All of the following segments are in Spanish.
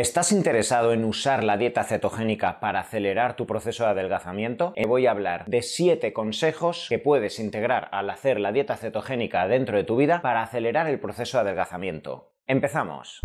¿Estás interesado en usar la dieta cetogénica para acelerar tu proceso de adelgazamiento? Te voy a hablar de 7 consejos que puedes integrar al hacer la dieta cetogénica dentro de tu vida para acelerar el proceso de adelgazamiento. Empezamos.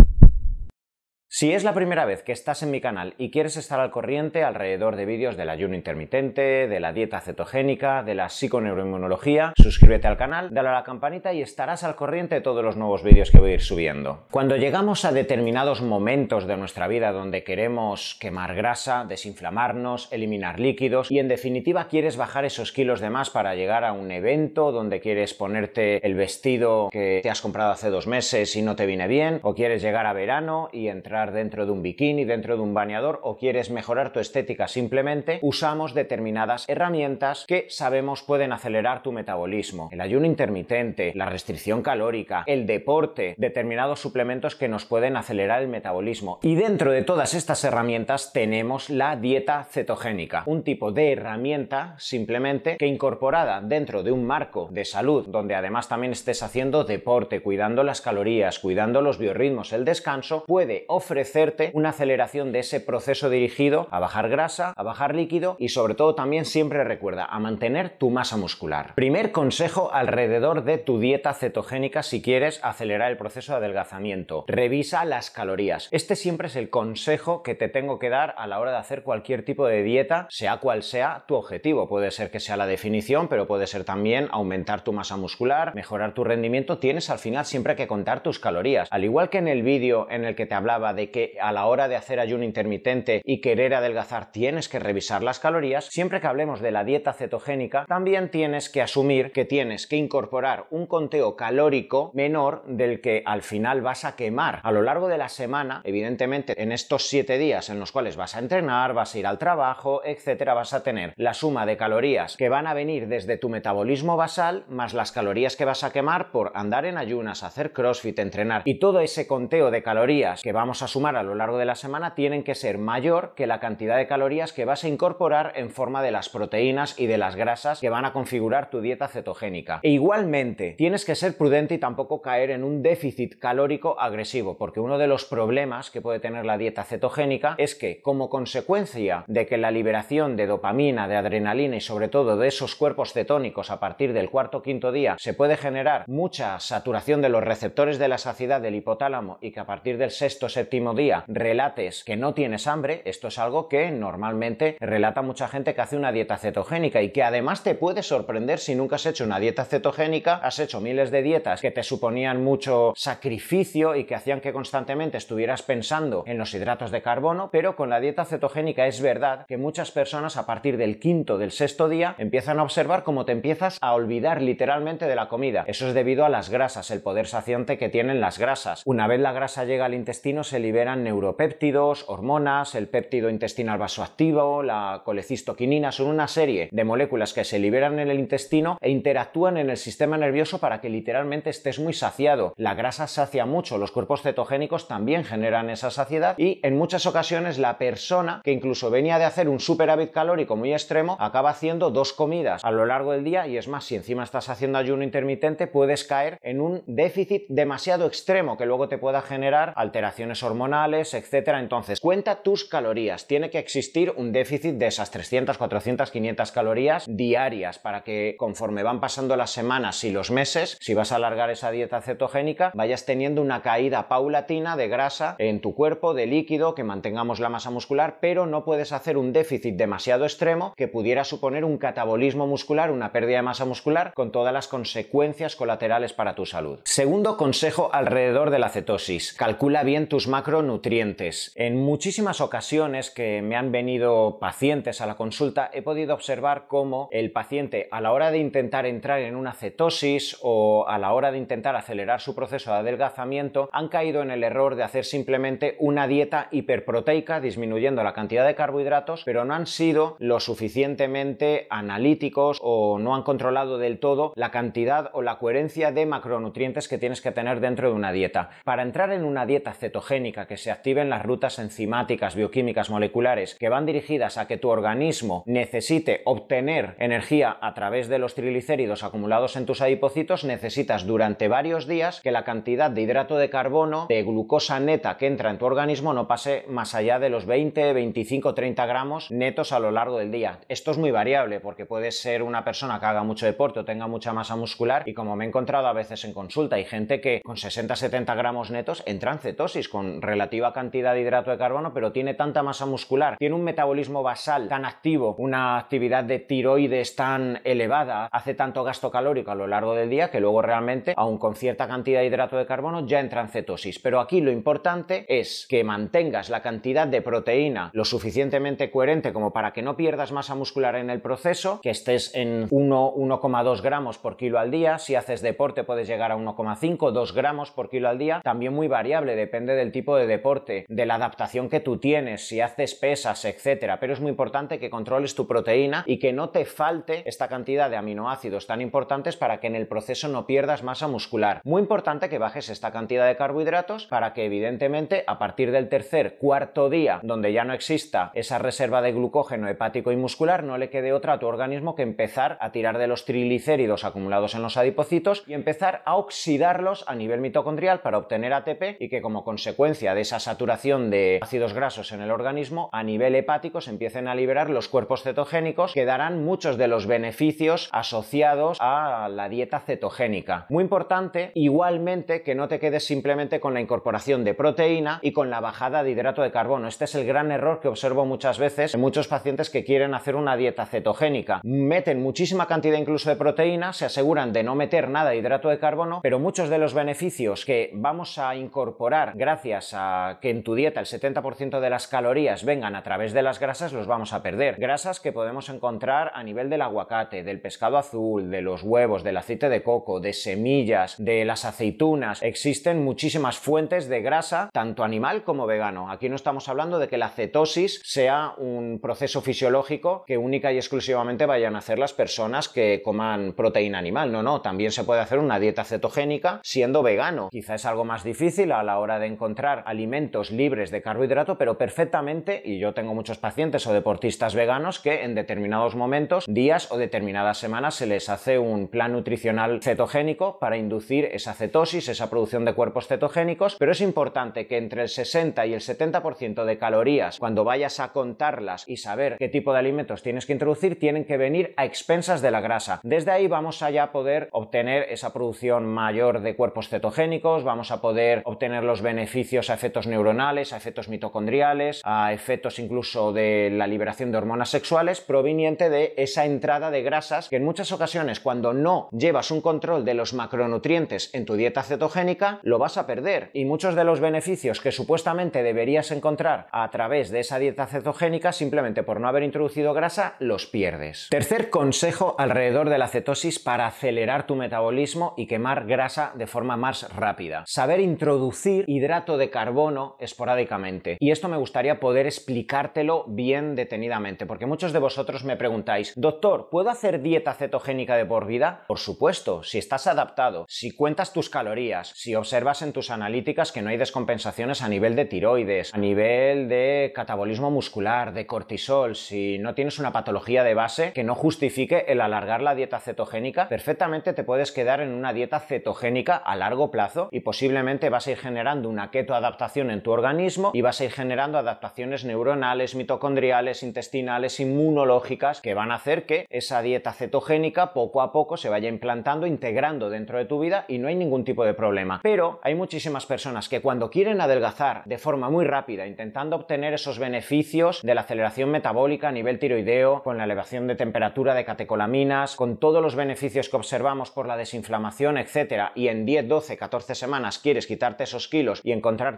Si es la primera vez que estás en mi canal y quieres estar al corriente alrededor de vídeos del ayuno intermitente, de la dieta cetogénica, de la psiconeuroinmunología, suscríbete al canal, dale a la campanita y estarás al corriente de todos los nuevos vídeos que voy a ir subiendo. Cuando llegamos a determinados momentos de nuestra vida donde queremos quemar grasa, desinflamarnos, eliminar líquidos y en definitiva quieres bajar esos kilos de más para llegar a un evento donde quieres ponerte el vestido que te has comprado hace dos meses y no te viene bien, o quieres llegar a verano y entrar dentro de un bikini, dentro de un bañador o quieres mejorar tu estética simplemente, usamos determinadas herramientas que sabemos pueden acelerar tu metabolismo. El ayuno intermitente, la restricción calórica, el deporte, determinados suplementos que nos pueden acelerar el metabolismo. Y dentro de todas estas herramientas tenemos la dieta cetogénica, un tipo de herramienta simplemente que incorporada dentro de un marco de salud donde además también estés haciendo deporte, cuidando las calorías, cuidando los biorritmos, el descanso, puede ofrecer ofrecerte una aceleración de ese proceso dirigido a bajar grasa, a bajar líquido y sobre todo también siempre recuerda a mantener tu masa muscular. Primer consejo alrededor de tu dieta cetogénica si quieres acelerar el proceso de adelgazamiento. Revisa las calorías. Este siempre es el consejo que te tengo que dar a la hora de hacer cualquier tipo de dieta, sea cual sea tu objetivo. Puede ser que sea la definición, pero puede ser también aumentar tu masa muscular, mejorar tu rendimiento. Tienes al final siempre que contar tus calorías. Al igual que en el vídeo en el que te hablaba de que a la hora de hacer ayuno intermitente y querer adelgazar tienes que revisar las calorías, siempre que hablemos de la dieta cetogénica, también tienes que asumir que tienes que incorporar un conteo calórico menor del que al final vas a quemar. A lo largo de la semana, evidentemente en estos 7 días en los cuales vas a entrenar, vas a ir al trabajo, etcétera, vas a tener la suma de calorías que van a venir desde tu metabolismo basal más las calorías que vas a quemar por andar en ayunas, hacer crossfit, entrenar y todo ese conteo de calorías que vamos a sumar a lo largo de la semana tienen que ser mayor que la cantidad de calorías que vas a incorporar en forma de las proteínas y de las grasas que van a configurar tu dieta cetogénica. E igualmente, tienes que ser prudente y tampoco caer en un déficit calórico agresivo, porque uno de los problemas que puede tener la dieta cetogénica es que como consecuencia de que la liberación de dopamina, de adrenalina y sobre todo de esos cuerpos cetónicos a partir del cuarto o quinto día se puede generar mucha saturación de los receptores de la saciedad del hipotálamo y que a partir del sexto séptimo día relates que no tienes hambre, esto es algo que normalmente relata mucha gente que hace una dieta cetogénica y que además te puede sorprender si nunca has hecho una dieta cetogénica, has hecho miles de dietas que te suponían mucho sacrificio y que hacían que constantemente estuvieras pensando en los hidratos de carbono, pero con la dieta cetogénica es verdad que muchas personas a partir del quinto, del sexto día empiezan a observar cómo te empiezas a olvidar literalmente de la comida. Eso es debido a las grasas, el poder saciante que tienen las grasas. Una vez la grasa llega al intestino se liberan neuropéptidos, hormonas, el péptido intestinal vasoactivo, la colecistoquinina, son una serie de moléculas que se liberan en el intestino e interactúan en el sistema nervioso para que literalmente estés muy saciado. La grasa sacia mucho, los cuerpos cetogénicos también generan esa saciedad y en muchas ocasiones la persona que incluso venía de hacer un superávit calórico muy extremo acaba haciendo dos comidas a lo largo del día y es más, si encima estás haciendo ayuno intermitente puedes caer en un déficit demasiado extremo que luego te pueda generar alteraciones hormonales hormonales, etcétera. Entonces, cuenta tus calorías. Tiene que existir un déficit de esas 300, 400, 500 calorías diarias para que conforme van pasando las semanas y los meses, si vas a alargar esa dieta cetogénica, vayas teniendo una caída paulatina de grasa en tu cuerpo, de líquido, que mantengamos la masa muscular, pero no puedes hacer un déficit demasiado extremo que pudiera suponer un catabolismo muscular, una pérdida de masa muscular, con todas las consecuencias colaterales para tu salud. Segundo consejo alrededor de la cetosis. Calcula bien tus macros macronutrientes. En muchísimas ocasiones que me han venido pacientes a la consulta he podido observar cómo el paciente a la hora de intentar entrar en una cetosis o a la hora de intentar acelerar su proceso de adelgazamiento han caído en el error de hacer simplemente una dieta hiperproteica disminuyendo la cantidad de carbohidratos pero no han sido lo suficientemente analíticos o no han controlado del todo la cantidad o la coherencia de macronutrientes que tienes que tener dentro de una dieta. Para entrar en una dieta cetogénica que se activen las rutas enzimáticas, bioquímicas, moleculares, que van dirigidas a que tu organismo necesite obtener energía a través de los triglicéridos acumulados en tus adipocitos, necesitas durante varios días que la cantidad de hidrato de carbono, de glucosa neta que entra en tu organismo no pase más allá de los 20, 25, 30 gramos netos a lo largo del día. Esto es muy variable porque puede ser una persona que haga mucho deporte o tenga mucha masa muscular y como me he encontrado a veces en consulta, hay gente que con 60-70 gramos netos entra en cetosis con relativa cantidad de hidrato de carbono, pero tiene tanta masa muscular, tiene un metabolismo basal tan activo, una actividad de tiroides tan elevada, hace tanto gasto calórico a lo largo del día que luego realmente, aun con cierta cantidad de hidrato de carbono, ya entra en cetosis. Pero aquí lo importante es que mantengas la cantidad de proteína lo suficientemente coherente como para que no pierdas masa muscular en el proceso, que estés en 1,2 gramos por kilo al día. Si haces deporte puedes llegar a 1,5, 2 gramos por kilo al día. También muy variable, depende del tipo de deporte, de la adaptación que tú tienes, si haces pesas, etcétera. Pero es muy importante que controles tu proteína y que no te falte esta cantidad de aminoácidos tan importantes para que en el proceso no pierdas masa muscular. Muy importante que bajes esta cantidad de carbohidratos para que evidentemente a partir del tercer, cuarto día, donde ya no exista esa reserva de glucógeno hepático y muscular, no le quede otra a tu organismo que empezar a tirar de los triglicéridos acumulados en los adipocitos y empezar a oxidarlos a nivel mitocondrial para obtener ATP y que como consecuencia de esa saturación de ácidos grasos en el organismo, a nivel hepático se empiecen a liberar los cuerpos cetogénicos que darán muchos de los beneficios asociados a la dieta cetogénica. Muy importante, igualmente, que no te quedes simplemente con la incorporación de proteína y con la bajada de hidrato de carbono. Este es el gran error que observo muchas veces en muchos pacientes que quieren hacer una dieta cetogénica. Meten muchísima cantidad incluso de proteína, se aseguran de no meter nada de hidrato de carbono, pero muchos de los beneficios que vamos a incorporar gracias a que en tu dieta el 70% de las calorías vengan a través de las grasas los vamos a perder. Grasas que podemos encontrar a nivel del aguacate, del pescado azul, de los huevos, del aceite de coco, de semillas, de las aceitunas. Existen muchísimas fuentes de grasa, tanto animal como vegano. Aquí no estamos hablando de que la cetosis sea un proceso fisiológico que única y exclusivamente vayan a hacer las personas que coman proteína animal. No, no, también se puede hacer una dieta cetogénica siendo vegano. Quizá es algo más difícil a la hora de encontrar alimentos libres de carbohidrato, pero perfectamente, y yo tengo muchos pacientes o deportistas veganos que en determinados momentos, días o determinadas semanas se les hace un plan nutricional cetogénico para inducir esa cetosis, esa producción de cuerpos cetogénicos, pero es importante que entre el 60 y el 70% de calorías, cuando vayas a contarlas y saber qué tipo de alimentos tienes que introducir, tienen que venir a expensas de la grasa. Desde ahí vamos a ya poder obtener esa producción mayor de cuerpos cetogénicos, vamos a poder obtener los beneficios a efectos neuronales, a efectos mitocondriales, a efectos incluso de la liberación de hormonas sexuales proveniente de esa entrada de grasas que en muchas ocasiones cuando no llevas un control de los macronutrientes en tu dieta cetogénica lo vas a perder y muchos de los beneficios que supuestamente deberías encontrar a través de esa dieta cetogénica simplemente por no haber introducido grasa los pierdes. Tercer consejo alrededor de la cetosis para acelerar tu metabolismo y quemar grasa de forma más rápida. Saber introducir hidrato de carbono esporádicamente. Y esto me gustaría poder explicártelo bien detenidamente, porque muchos de vosotros me preguntáis, doctor, ¿puedo hacer dieta cetogénica de por vida? Por supuesto, si estás adaptado, si cuentas tus calorías, si observas en tus analíticas que no hay descompensaciones a nivel de tiroides, a nivel de catabolismo muscular, de cortisol, si no tienes una patología de base que no justifique el alargar la dieta cetogénica, perfectamente te puedes quedar en una dieta cetogénica a largo plazo y posiblemente vas a ir generando una ketoadaptación en tu organismo y vas a ir generando adaptaciones neuronales, mitocondriales, intestinales, inmunológicas que van a hacer que esa dieta cetogénica poco a poco se vaya implantando, integrando dentro de tu vida y no hay ningún tipo de problema. Pero hay muchísimas personas que cuando quieren adelgazar de forma muy rápida, intentando obtener esos beneficios de la aceleración metabólica a nivel tiroideo, con la elevación de temperatura de catecolaminas, con todos los beneficios que observamos por la desinflamación, etcétera, y en 10, 12, 14 semanas quieres quitarte esos kilos y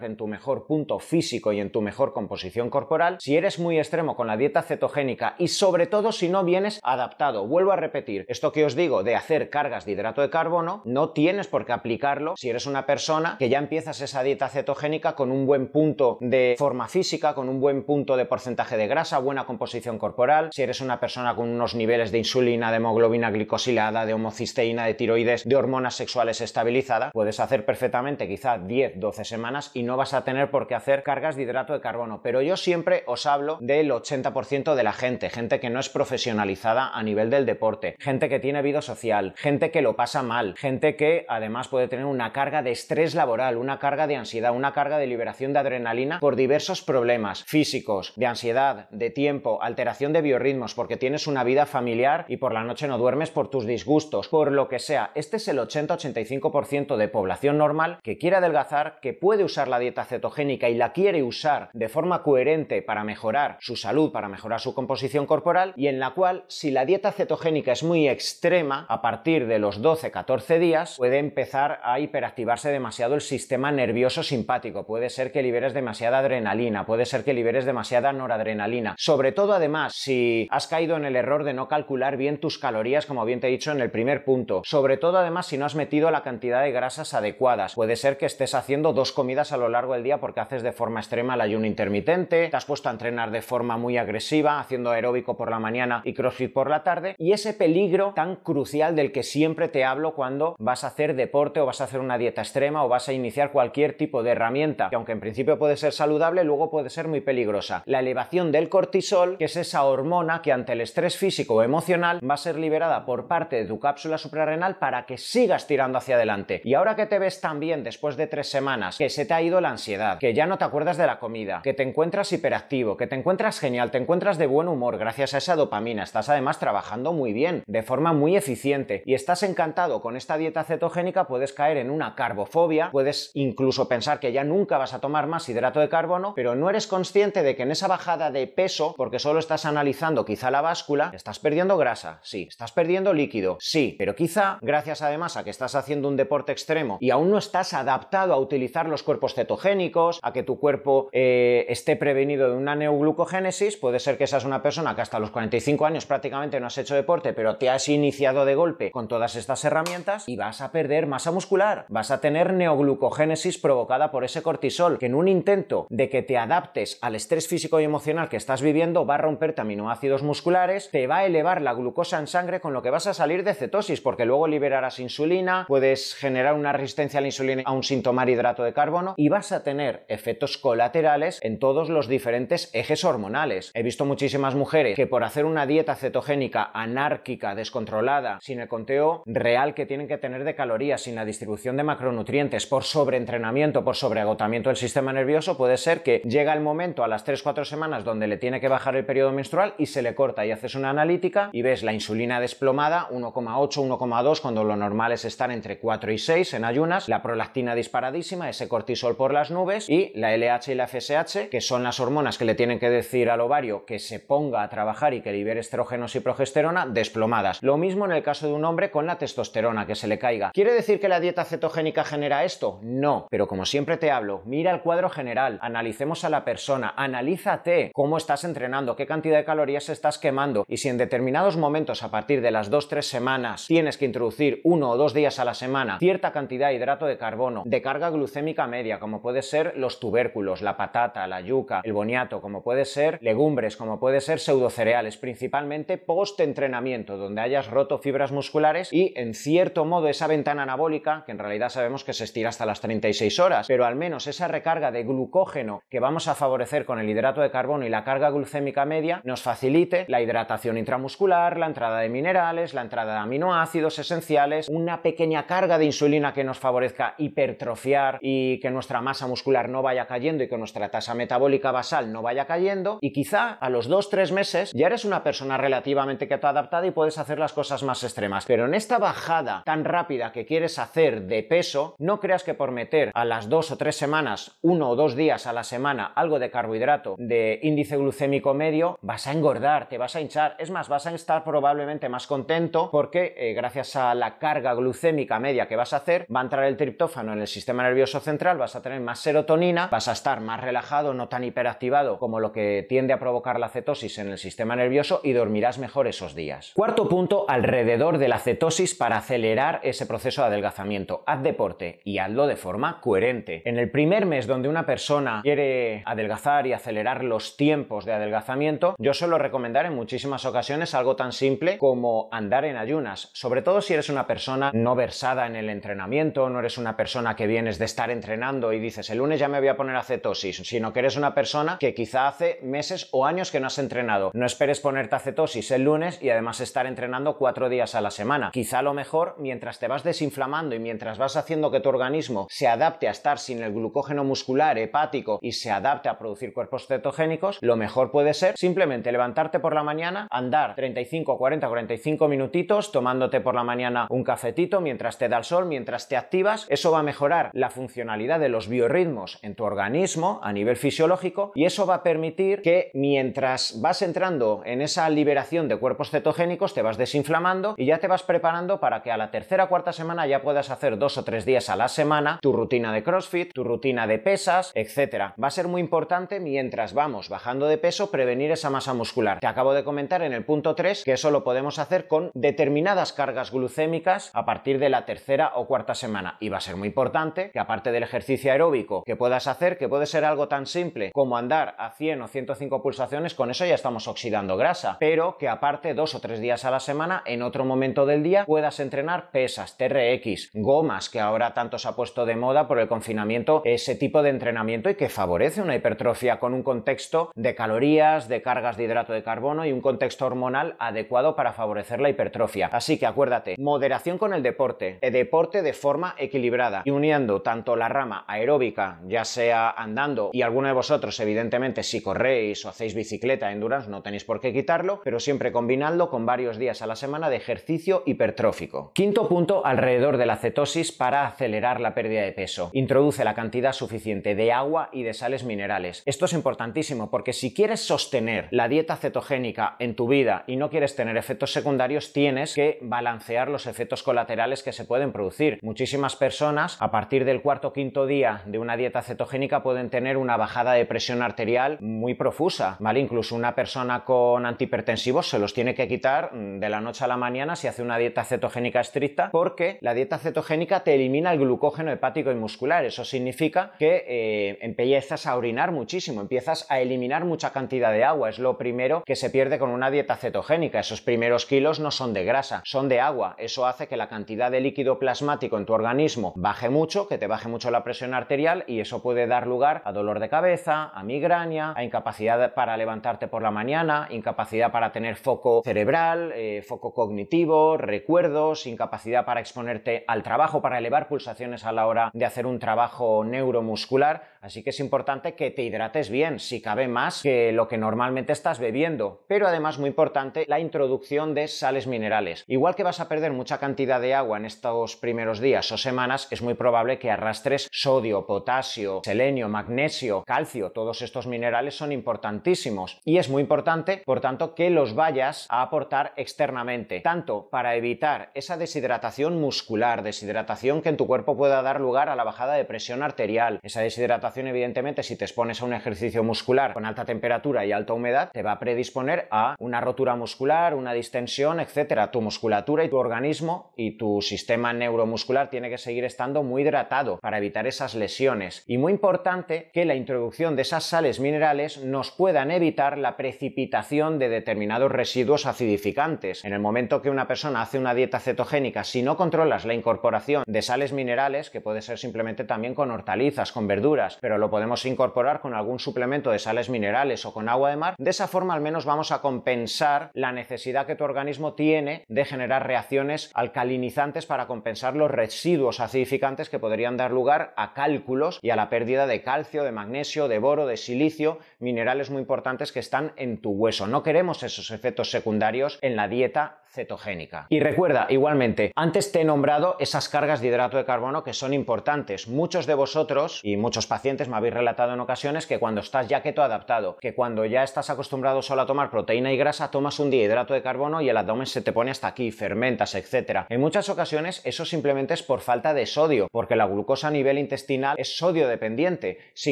en tu mejor punto físico y en tu mejor composición corporal, si eres muy extremo con la dieta cetogénica y sobre todo si no vienes adaptado, vuelvo a repetir, esto que os digo de hacer cargas de hidrato de carbono, no tienes por qué aplicarlo si eres una persona que ya empiezas esa dieta cetogénica con un buen punto de forma física, con un buen punto de porcentaje de grasa, buena composición corporal, si eres una persona con unos niveles de insulina, de hemoglobina glicosilada, de homocisteína, de tiroides, de hormonas sexuales estabilizada, puedes hacer perfectamente quizá 10, 12 semanas y no vas a tener por qué hacer cargas de hidrato de carbono. Pero yo siempre os hablo del 80% de la gente, gente que no es profesionalizada a nivel del deporte, gente que tiene vida social, gente que lo pasa mal, gente que además puede tener una carga de estrés laboral, una carga de ansiedad, una carga de liberación de adrenalina por diversos problemas físicos, de ansiedad, de tiempo, alteración de biorritmos, porque tienes una vida familiar y por la noche no duermes por tus disgustos, por lo que sea. Este es el 80-85% de población normal que quiere adelgazar, que puede usar la dieta cetogénica y la quiere usar de forma coherente para mejorar su salud, para mejorar su composición corporal y en la cual si la dieta cetogénica es muy extrema, a partir de los 12-14 días puede empezar a hiperactivarse demasiado el sistema nervioso simpático, puede ser que liberes demasiada adrenalina, puede ser que liberes demasiada noradrenalina. Sobre todo además si has caído en el error de no calcular bien tus calorías, como bien te he dicho en el primer punto. Sobre todo además si no has metido la cantidad de grasas adecuadas. Puede ser que estés haciendo dos comidas a lo largo del día porque haces de forma extrema el ayuno intermitente, te has puesto a entrenar de forma muy agresiva, haciendo aeróbico por la mañana y crossfit por la tarde, y ese peligro tan crucial del que siempre te hablo cuando vas a hacer deporte o vas a hacer una dieta extrema o vas a iniciar cualquier tipo de herramienta que aunque en principio puede ser saludable, luego puede ser muy peligrosa. La elevación del cortisol, que es esa hormona que ante el estrés físico o emocional va a ser liberada por parte de tu cápsula suprarrenal para que sigas tirando hacia adelante. Y ahora que te ves tan bien después de tres semanas, que se te ha ido la ansiedad, que ya no te acuerdas de la comida, que te encuentras hiperactivo, que te encuentras genial, te encuentras de buen humor gracias a esa dopamina, estás además trabajando muy bien, de forma muy eficiente y estás encantado con esta dieta cetogénica, puedes caer en una carbofobia, puedes incluso pensar que ya nunca vas a tomar más hidrato de carbono, pero no eres consciente de que en esa bajada de peso, porque solo estás analizando quizá la báscula, estás perdiendo grasa, sí, estás perdiendo líquido, sí, pero quizá gracias además a que estás haciendo un deporte extremo y aún no estás adaptado a utilizar los cuerpos cetogénicos, a que tu cuerpo eh, esté prevenido de una neoglucogénesis, puede ser que seas una persona que hasta los 45 años prácticamente no has hecho deporte, pero te has iniciado de golpe con todas estas herramientas y vas a perder masa muscular, vas a tener neoglucogénesis provocada por ese cortisol, que en un intento de que te adaptes al estrés físico y emocional que estás viviendo va a romperte aminoácidos musculares, te va a elevar la glucosa en sangre con lo que vas a salir de cetosis, porque luego liberarás insulina, puedes generar una resistencia a la insulina a un sintomar hidrato de carbono vas a tener efectos colaterales en todos los diferentes ejes hormonales. He visto muchísimas mujeres que por hacer una dieta cetogénica anárquica, descontrolada, sin el conteo real que tienen que tener de calorías, sin la distribución de macronutrientes, por sobreentrenamiento, por sobreagotamiento del sistema nervioso, puede ser que llega el momento a las 3-4 semanas donde le tiene que bajar el periodo menstrual y se le corta y haces una analítica y ves la insulina desplomada 1,8, 1,2 cuando lo normal es estar entre 4 y 6 en ayunas, la prolactina disparadísima, ese cortisol por las nubes y la LH y la FSH, que son las hormonas que le tienen que decir al ovario que se ponga a trabajar y que libere estrógenos y progesterona, desplomadas. Lo mismo en el caso de un hombre con la testosterona, que se le caiga. ¿Quiere decir que la dieta cetogénica genera esto? No, pero como siempre te hablo, mira el cuadro general, analicemos a la persona, analízate cómo estás entrenando, qué cantidad de calorías estás quemando y si en determinados momentos a partir de las 2-3 semanas tienes que introducir uno o dos días a la semana cierta cantidad de hidrato de carbono, de carga glucémica media, como puede ser los tubérculos, la patata, la yuca, el boniato, como puede ser legumbres, como puede ser pseudocereales, principalmente post-entrenamiento, donde hayas roto fibras musculares y en cierto modo esa ventana anabólica, que en realidad sabemos que se estira hasta las 36 horas, pero al menos esa recarga de glucógeno que vamos a favorecer con el hidrato de carbono y la carga glucémica media nos facilite la hidratación intramuscular, la entrada de minerales, la entrada de aminoácidos esenciales, una pequeña carga de insulina que nos favorezca hipertrofiar y que nuestra masa muscular no vaya cayendo y que nuestra tasa metabólica basal no vaya cayendo y quizá a los 2-3 meses ya eres una persona relativamente que adaptada y puedes hacer las cosas más extremas. Pero en esta bajada tan rápida que quieres hacer de peso, no creas que por meter a las 2 o 3 semanas, uno o dos días a la semana algo de carbohidrato de índice glucémico medio, vas a engordar, te vas a hinchar. Es más, vas a estar probablemente más contento porque eh, gracias a la carga glucémica media que vas a hacer, va a entrar el triptófano en el sistema nervioso central, tener más serotonina, vas a estar más relajado, no tan hiperactivado como lo que tiende a provocar la cetosis en el sistema nervioso y dormirás mejor esos días. Cuarto punto, alrededor de la cetosis para acelerar ese proceso de adelgazamiento. Haz deporte y hazlo de forma coherente. En el primer mes donde una persona quiere adelgazar y acelerar los tiempos de adelgazamiento, yo suelo recomendar en muchísimas ocasiones algo tan simple como andar en ayunas, sobre todo si eres una persona no versada en el entrenamiento, no eres una persona que vienes de estar entrenando y dices el lunes ya me voy a poner a cetosis, sino que eres una persona que quizá hace meses o años que no has entrenado. No esperes ponerte a cetosis el lunes y además estar entrenando cuatro días a la semana. Quizá lo mejor, mientras te vas desinflamando y mientras vas haciendo que tu organismo se adapte a estar sin el glucógeno muscular, hepático y se adapte a producir cuerpos cetogénicos, lo mejor puede ser simplemente levantarte por la mañana, andar 35, 40, 45 minutitos, tomándote por la mañana un cafetito mientras te da el sol, mientras te activas. Eso va a mejorar la funcionalidad de los biorritmos en tu organismo a nivel fisiológico y eso va a permitir que mientras vas entrando en esa liberación de cuerpos cetogénicos te vas desinflamando y ya te vas preparando para que a la tercera o cuarta semana ya puedas hacer dos o tres días a la semana tu rutina de CrossFit, tu rutina de pesas, etcétera. Va a ser muy importante mientras vamos bajando de peso prevenir esa masa muscular. Te acabo de comentar en el punto 3 que eso lo podemos hacer con determinadas cargas glucémicas a partir de la tercera o cuarta semana y va a ser muy importante que aparte del ejercicio aeróbico que puedas hacer, que puede ser algo tan simple como andar a 100 o 105 pulsaciones, con eso ya estamos oxidando grasa, pero que aparte dos o tres días a la semana, en otro momento del día, puedas entrenar pesas, TRX, gomas, que ahora tanto se ha puesto de moda por el confinamiento, ese tipo de entrenamiento y que favorece una hipertrofia con un contexto de calorías, de cargas de hidrato de carbono y un contexto hormonal adecuado para favorecer la hipertrofia. Así que acuérdate, moderación con el deporte, el deporte de forma equilibrada y uniendo tanto la rama aeróbica, ya sea andando y alguno de vosotros evidentemente si corréis o hacéis bicicleta, endurance, no tenéis por qué quitarlo, pero siempre combinando con varios días a la semana de ejercicio hipertrófico. Quinto punto alrededor de la cetosis para acelerar la pérdida de peso. Introduce la cantidad suficiente de agua y de sales minerales. Esto es importantísimo porque si quieres sostener la dieta cetogénica en tu vida y no quieres tener efectos secundarios, tienes que balancear los efectos colaterales que se pueden producir. Muchísimas personas a partir del cuarto o quinto día de una dieta cetogénica pueden tener una bajada de presión arterial muy profusa, ¿vale? Incluso una persona con antihipertensivos se los tiene que quitar mm, de la noche a la mañana si hace una dieta cetogénica estricta porque la dieta cetogénica te elimina el glucógeno hepático y muscular. Eso significa que eh, empiezas a orinar muchísimo, empiezas a eliminar mucha cantidad de agua. Es lo primero que se pierde con una dieta cetogénica. Esos primeros kilos no son de grasa, son de agua. Eso hace que la cantidad de líquido plasmático en tu organismo baje mucho, que te baje mucho la presión arterial y eso puede dar lugar a dolor de cabeza, a migraña, a incapacidad para levantarte por la mañana, incapacidad para tener foco cerebral, eh, foco cognitivo, recuerdos, incapacidad para exponerte al trabajo, para elevar pulsaciones a la hora de hacer un trabajo neuromuscular. Así que es importante que te hidrates bien, si cabe más que lo que normalmente estás bebiendo. Pero además muy importante la introducción de sales minerales. Igual que vas a perder mucha cantidad de agua en estos primeros días o semanas, es muy probable que arrastres sodio, potasio, selenio, magnesio, calcio. Todos estos minerales son importantísimos y es muy importante, por tanto, que los vayas a aportar externamente, tanto para evitar esa deshidratación muscular, deshidratación que en tu cuerpo pueda dar lugar a la bajada de presión arterial. Esa deshidratación, evidentemente, si te expones a un ejercicio muscular con alta temperatura y alta humedad, te va a predisponer a una rotura muscular, una distensión, etcétera. Tu musculatura y tu organismo y tu sistema neuromuscular tiene que seguir estando muy hidratado para evitar lesiones. Y muy importante que la introducción de esas sales minerales nos puedan evitar la precipitación de determinados residuos acidificantes. En el momento que una persona hace una dieta cetogénica, si no controlas la incorporación de sales minerales, que puede ser simplemente también con hortalizas, con verduras, pero lo podemos incorporar con algún suplemento de sales minerales o con agua de mar, de esa forma al menos vamos a compensar la necesidad que tu organismo tiene de generar reacciones alcalinizantes para compensar los residuos acidificantes que podrían dar lugar a cálculos y a la pérdida de calcio, de magnesio, de boro, de silicio, minerales muy importantes que están en tu hueso. No queremos esos efectos secundarios en la dieta cetogénica. Y recuerda, igualmente, antes te he nombrado esas cargas de hidrato de carbono que son importantes. Muchos de vosotros y muchos pacientes me habéis relatado en ocasiones que cuando estás ya keto adaptado, que cuando ya estás acostumbrado solo a tomar proteína y grasa, tomas un día hidrato de carbono y el abdomen se te pone hasta aquí, fermentas, etc. En muchas ocasiones eso simplemente es por falta de sodio, porque la glucosa a nivel intestinal es sodio dependiente. Si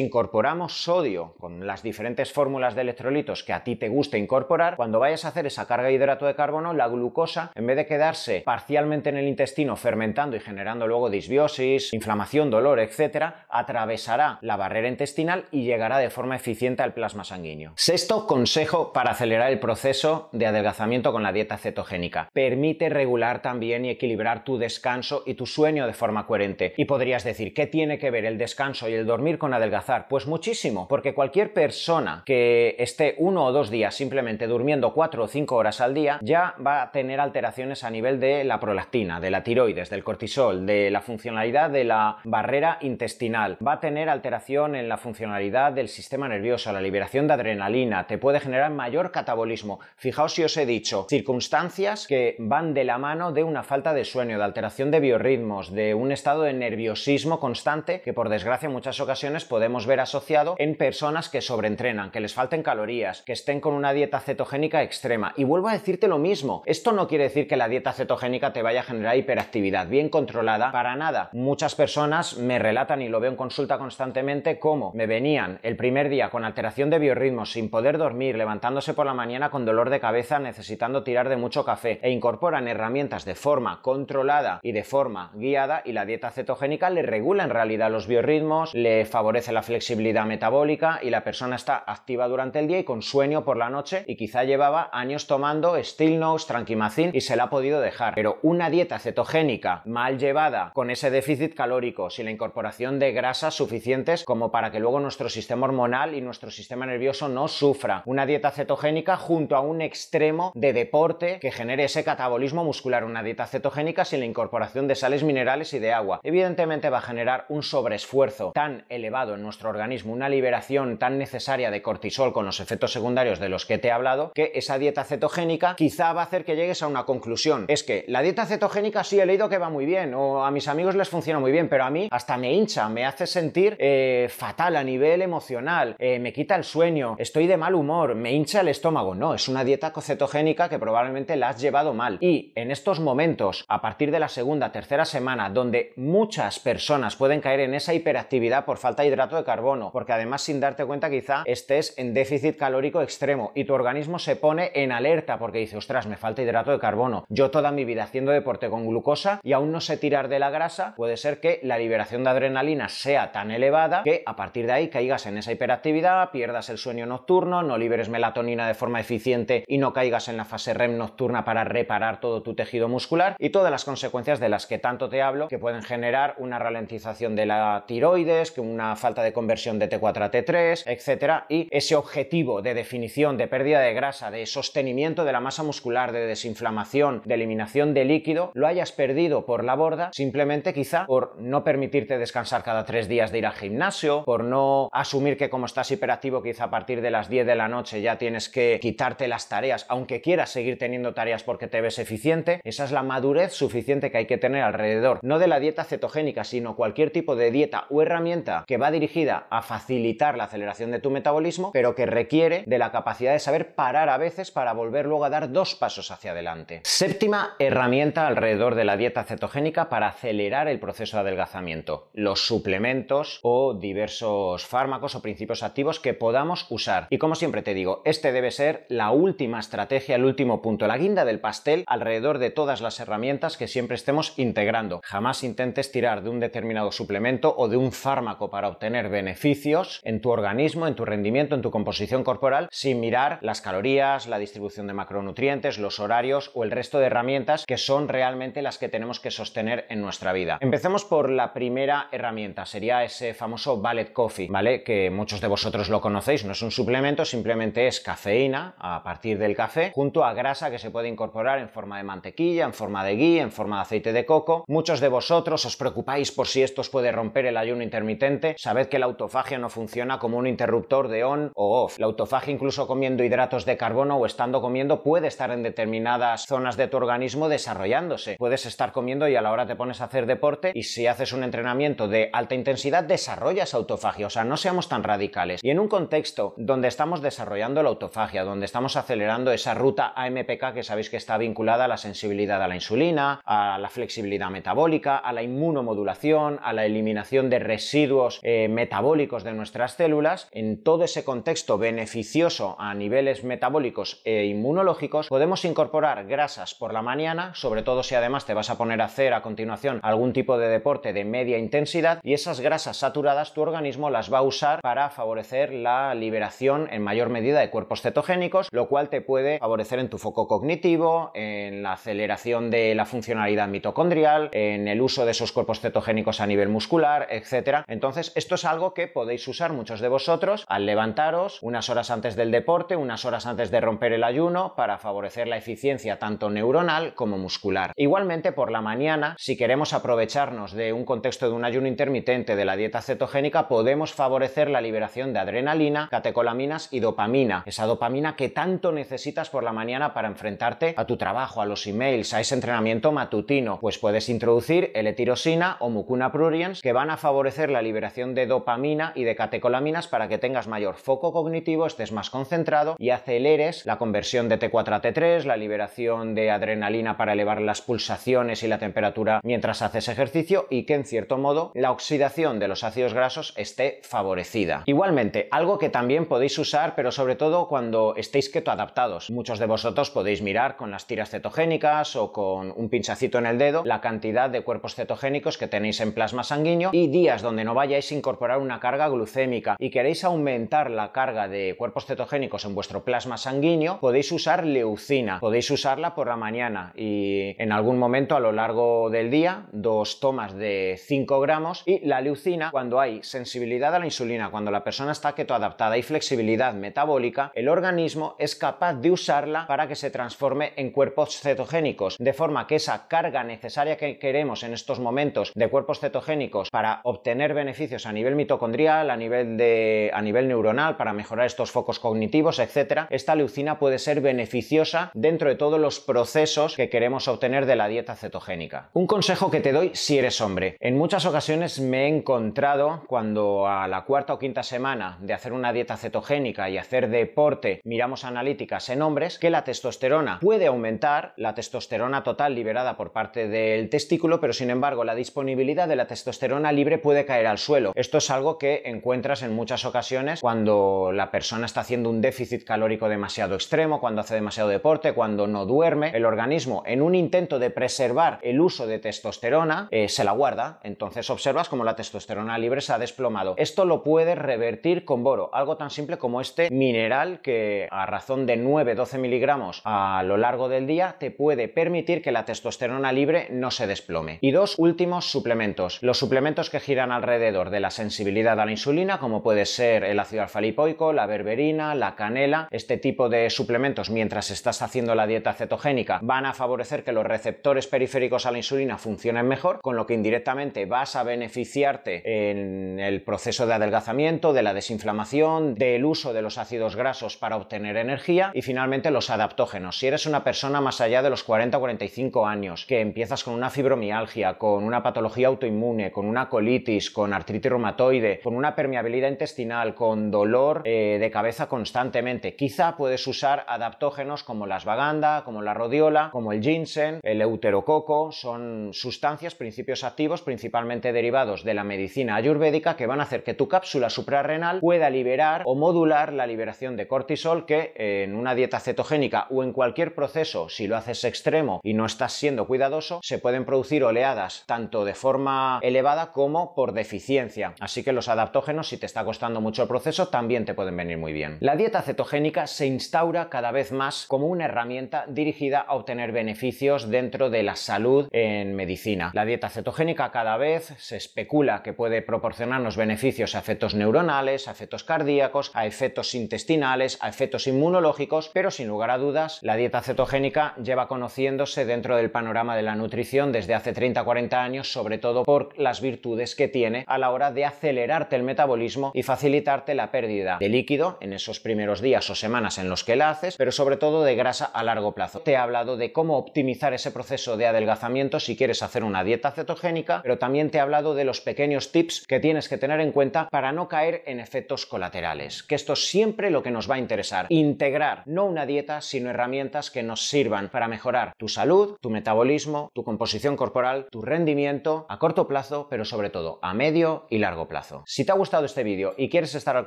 incorporamos sodio con las diferentes fórmulas de electrolitos que a ti te guste incorporar, cuando vayas a hacer esa carga de hidrato de carbono, la glucosa en vez de quedarse parcialmente en el intestino fermentando y generando luego disbiosis, inflamación, dolor, etcétera, atravesará la barrera intestinal y llegará de forma eficiente al plasma sanguíneo. Sexto consejo para acelerar el proceso de adelgazamiento con la dieta cetogénica. Permite regular también y equilibrar tu descanso y tu sueño de forma coherente. Y podrías decir, ¿qué tiene que que ver el descanso y el dormir con adelgazar? Pues muchísimo, porque cualquier persona que esté uno o dos días simplemente durmiendo cuatro o cinco horas al día ya va a tener alteraciones a nivel de la prolactina, de la tiroides, del cortisol, de la funcionalidad de la barrera intestinal, va a tener alteración en la funcionalidad del sistema nervioso, la liberación de adrenalina, te puede generar mayor catabolismo. Fijaos si os he dicho circunstancias que van de la mano de una falta de sueño, de alteración de biorritmos, de un estado de nerviosismo constante que por desgracia en muchas ocasiones podemos ver asociado en personas que sobreentrenan, que les falten calorías, que estén con una dieta cetogénica extrema. Y vuelvo a decirte lo mismo, esto no quiere decir que la dieta cetogénica te vaya a generar hiperactividad bien controlada, para nada. Muchas personas me relatan y lo veo en consulta constantemente cómo me venían el primer día con alteración de biorritmos, sin poder dormir, levantándose por la mañana con dolor de cabeza, necesitando tirar de mucho café e incorporan herramientas de forma controlada y de forma guiada y la dieta cetogénica le regula en realidad los biorritmos, le favorece la flexibilidad metabólica y la persona está activa durante el día y con sueño por la noche y quizá llevaba años tomando Stilnox, Tranquimacin y se la ha podido dejar. Pero una dieta cetogénica mal llevada con ese déficit calórico, sin la incorporación de grasas suficientes como para que luego nuestro sistema hormonal y nuestro sistema nervioso no sufra. Una dieta cetogénica junto a un extremo de deporte que genere ese catabolismo muscular. Una dieta cetogénica sin la incorporación de sales minerales y de agua. Evidentemente va a generar un sobreesfuerzo tan elevado en nuestro organismo, una liberación tan necesaria de cortisol con los efectos secundarios de los que te he hablado, que esa dieta cetogénica quizá va a hacer que llegues a una conclusión. Es que la dieta cetogénica sí he leído que va muy bien, o a mis amigos les funciona muy bien, pero a mí hasta me hincha, me hace sentir eh, fatal a nivel emocional, eh, me quita el sueño, estoy de mal humor, me hincha el estómago. No, es una dieta cetogénica que probablemente la has llevado mal. Y en estos momentos, a partir de la segunda, tercera semana, donde muchas personas pueden caer en esa hiperactividad por falta de hidrato de carbono, porque además sin darte cuenta quizá estés en déficit calórico extremo y tu organismo se pone en alerta porque dice, ostras, me falta hidrato de carbono. Yo toda mi vida haciendo deporte con glucosa y aún no sé tirar de la grasa, puede ser que la liberación de adrenalina sea tan elevada que a partir de ahí caigas en esa hiperactividad, pierdas el sueño nocturno, no liberes melatonina de forma eficiente y no caigas en la fase REM nocturna para reparar todo tu tejido muscular y todas las consecuencias de las que tanto te hablo que pueden generar una ralentización la tiroides, que una falta de conversión de T4 a T3, etcétera, y ese objetivo de definición, de pérdida de grasa, de sostenimiento de la masa muscular, de desinflamación, de eliminación de líquido, lo hayas perdido por la borda simplemente quizá por no permitirte descansar cada tres días de ir al gimnasio, por no asumir que como estás hiperactivo quizá a partir de las 10 de la noche ya tienes que quitarte las tareas, aunque quieras seguir teniendo tareas porque te ves eficiente, esa es la madurez suficiente que hay que tener alrededor, no de la dieta cetogénica, sino cualquier tipo de dieta o herramienta que va dirigida a facilitar la aceleración de tu metabolismo, pero que requiere de la capacidad de saber parar a veces para volver luego a dar dos pasos hacia adelante. Séptima herramienta alrededor de la dieta cetogénica para acelerar el proceso de adelgazamiento, los suplementos o diversos fármacos o principios activos que podamos usar. Y como siempre te digo, este debe ser la última estrategia, el último punto, la guinda del pastel alrededor de todas las herramientas que siempre estemos integrando. Jamás intentes tirar de un determinado suplemento o de un fármaco para obtener beneficios en tu organismo, en tu rendimiento, en tu composición corporal, sin mirar las calorías, la distribución de macronutrientes, los horarios o el resto de herramientas que son realmente las que tenemos que sostener en nuestra vida. Empecemos por la primera herramienta, sería ese famoso Ballet Coffee, ¿vale? Que muchos de vosotros lo conocéis, no es un suplemento, simplemente es cafeína a partir del café, junto a grasa que se puede incorporar en forma de mantequilla, en forma de ghee, en forma de aceite de coco. Muchos de vosotros os preocupáis por si esto os puede romper el ayuno intermitente. Sabed que la autofagia no funciona como un interruptor de on o off. La autofagia incluso comiendo hidratos de carbono o estando comiendo puede estar en determinadas zonas de tu organismo desarrollándose. Puedes estar comiendo y a la hora te pones a hacer deporte y si haces un entrenamiento de alta intensidad desarrollas autofagia. O sea, no seamos tan radicales. Y en un contexto donde estamos desarrollando la autofagia, donde estamos acelerando esa ruta AMPK que sabéis que está vinculada a la sensibilidad a la insulina, a la flexibilidad metabólica, a la inmunomodulación, a la eliminación de residuos eh, metabólicos de nuestras células, en todo ese contexto beneficioso a niveles metabólicos e inmunológicos, podemos incorporar grasas por la mañana, sobre todo si además te vas a poner a hacer a continuación algún tipo de deporte de media intensidad, y esas grasas saturadas tu organismo las va a usar para favorecer la liberación en mayor medida de cuerpos cetogénicos, lo cual te puede favorecer en tu foco cognitivo, en la aceleración de la funcionalidad mitocondrial, en el uso de esos cuerpos cetogénicos a nivel muscular, muscular, etc. Entonces, esto es algo que podéis usar muchos de vosotros al levantaros unas horas antes del deporte, unas horas antes de romper el ayuno, para favorecer la eficiencia tanto neuronal como muscular. Igualmente, por la mañana, si queremos aprovecharnos de un contexto de un ayuno intermitente de la dieta cetogénica, podemos favorecer la liberación de adrenalina, catecolaminas y dopamina, esa dopamina que tanto necesitas por la mañana para enfrentarte a tu trabajo, a los emails, a ese entrenamiento matutino, pues puedes introducir L-tirosina o mucuna pruriens que van a favorecer la liberación de dopamina y de catecolaminas para que tengas mayor foco cognitivo, estés más concentrado y aceleres la conversión de T4 a T3, la liberación de adrenalina para elevar las pulsaciones y la temperatura mientras haces ejercicio y que en cierto modo la oxidación de los ácidos grasos esté favorecida. Igualmente, algo que también podéis usar, pero sobre todo cuando estéis ketoadaptados. Muchos de vosotros podéis mirar con las tiras cetogénicas o con un pinchacito en el dedo la cantidad de cuerpos cetogénicos que tenéis en plasma sanguíneo y días donde no vayáis a incorporar una carga glucémica. Y queréis aumentar la carga de cuerpos cetogénicos en vuestro plasma sanguíneo, podéis usar leucina. Podéis usarla por la mañana y en algún momento a lo largo del día, dos tomas de 5 gramos. Y la leucina cuando hay sensibilidad a la insulina, cuando la persona está ketoadaptada y flexibilidad metabólica, el organismo es capaz de usarla para que se transforme en cuerpos cetogénicos, de forma que esa carga necesaria que queremos en estos momentos de cuerpos cetogénicos para obtener beneficios a nivel mitocondrial, a nivel de a nivel neuronal para mejorar estos focos cognitivos, etcétera, esta leucina puede ser beneficiosa dentro de todos los procesos que queremos obtener de la dieta cetogénica. Un consejo que te doy si eres hombre. En muchas ocasiones me he encontrado cuando a la cuarta o quinta semana de hacer una dieta cetogénica y hacer deporte miramos analíticas en hombres que la testosterona puede aumentar, la testosterona total liberada por parte del testículo, pero sin embargo la disponibilidad de la testosterona libre puede caer al suelo. Esto es algo que encuentras en muchas ocasiones cuando la persona está haciendo un déficit calórico demasiado extremo, cuando hace demasiado deporte, cuando no duerme. El organismo, en un intento de preservar el uso de testosterona, eh, se la guarda. Entonces observas como la testosterona libre se ha desplomado. Esto lo puedes revertir con boro, algo tan simple como este mineral que a razón de 9-12 miligramos a lo largo del día te puede permitir que la testosterona libre no se desplome. Y dos últimos suplementos. Los suplementos que giran alrededor de la sensibilidad a la insulina, como puede ser el ácido alfa lipoico, la berberina, la canela, este tipo de suplementos mientras estás haciendo la dieta cetogénica van a favorecer que los receptores periféricos a la insulina funcionen mejor, con lo que indirectamente vas a beneficiarte en el proceso de adelgazamiento, de la desinflamación, del uso de los ácidos grasos para obtener energía y finalmente los adaptógenos. Si eres una persona más allá de los 40 o 45 años, que empiezas con una fibromialgia, con una patología autoinmune, con una colitis, con artritis reumatoide, con una permeabilidad intestinal, con dolor eh, de cabeza constantemente, quizá puedes usar adaptógenos como la asvaganda, como la rodiola, como el ginseng, el euterococo, son sustancias, principios activos principalmente derivados de la medicina ayurvédica que van a hacer que tu cápsula suprarrenal pueda liberar o modular la liberación de cortisol que en una dieta cetogénica o en cualquier proceso, si lo haces extremo y no estás siendo cuidadoso, se pueden producir oleadas tanto de forma elevada como por deficiencia. Así que los adaptógenos, si te está costando mucho el proceso, también te pueden venir muy bien. La dieta cetogénica se instaura cada vez más como una herramienta dirigida a obtener beneficios dentro de la salud en medicina. La dieta cetogénica cada vez se especula que puede proporcionarnos beneficios a efectos neuronales, a efectos cardíacos, a efectos intestinales, a efectos inmunológicos, pero sin lugar a dudas, la dieta cetogénica lleva conociéndose dentro del panorama de la nutrición desde hace 30-40 años, sobre todo por las virtudes que tiene a la hora de acelerarte el metabolismo y facilitarte la pérdida de líquido en esos primeros días o semanas en los que la haces, pero sobre todo de grasa a largo plazo. Te he hablado de cómo optimizar ese proceso de adelgazamiento si quieres hacer una dieta cetogénica, pero también te he hablado de los pequeños tips que tienes que tener en cuenta para no caer en efectos colaterales, que esto es siempre lo que nos va a interesar, integrar no una dieta, sino herramientas que nos sirvan para mejorar tu salud, tu metabolismo, tu composición corporal, tu rendimiento a corto plazo, pero sobre todo a medio y largo plazo. Si te ha gustado este vídeo y quieres estar al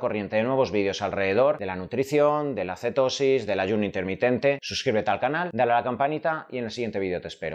corriente de nuevos vídeos alrededor de la nutrición, de la cetosis, del ayuno intermitente, suscríbete al canal, dale a la campanita y en el siguiente vídeo te espero.